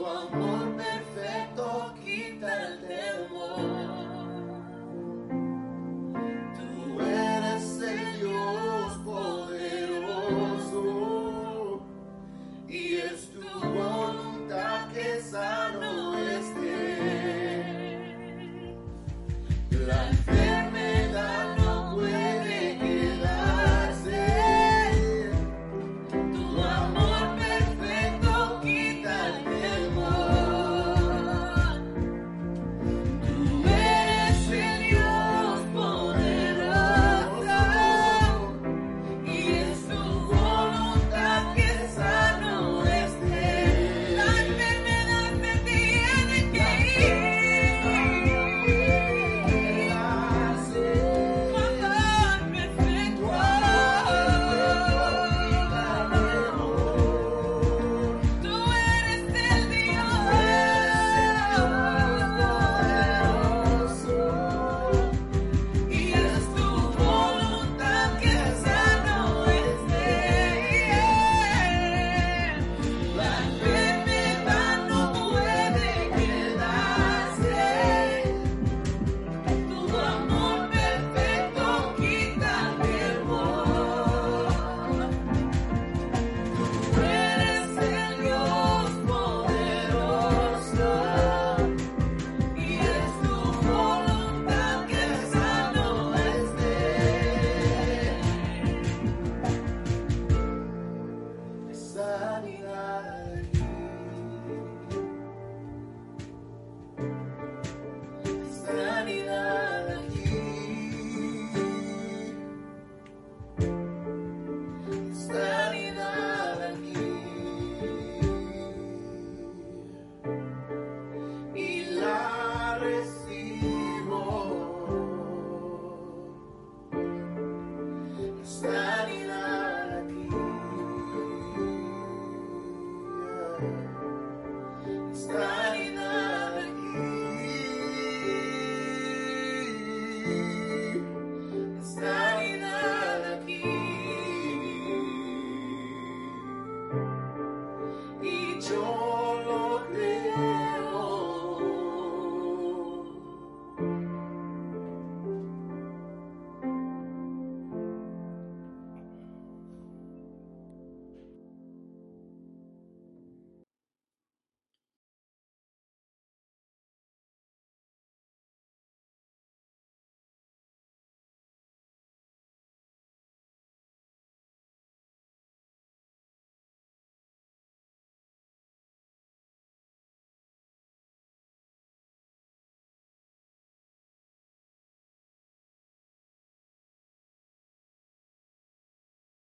one more. Stop.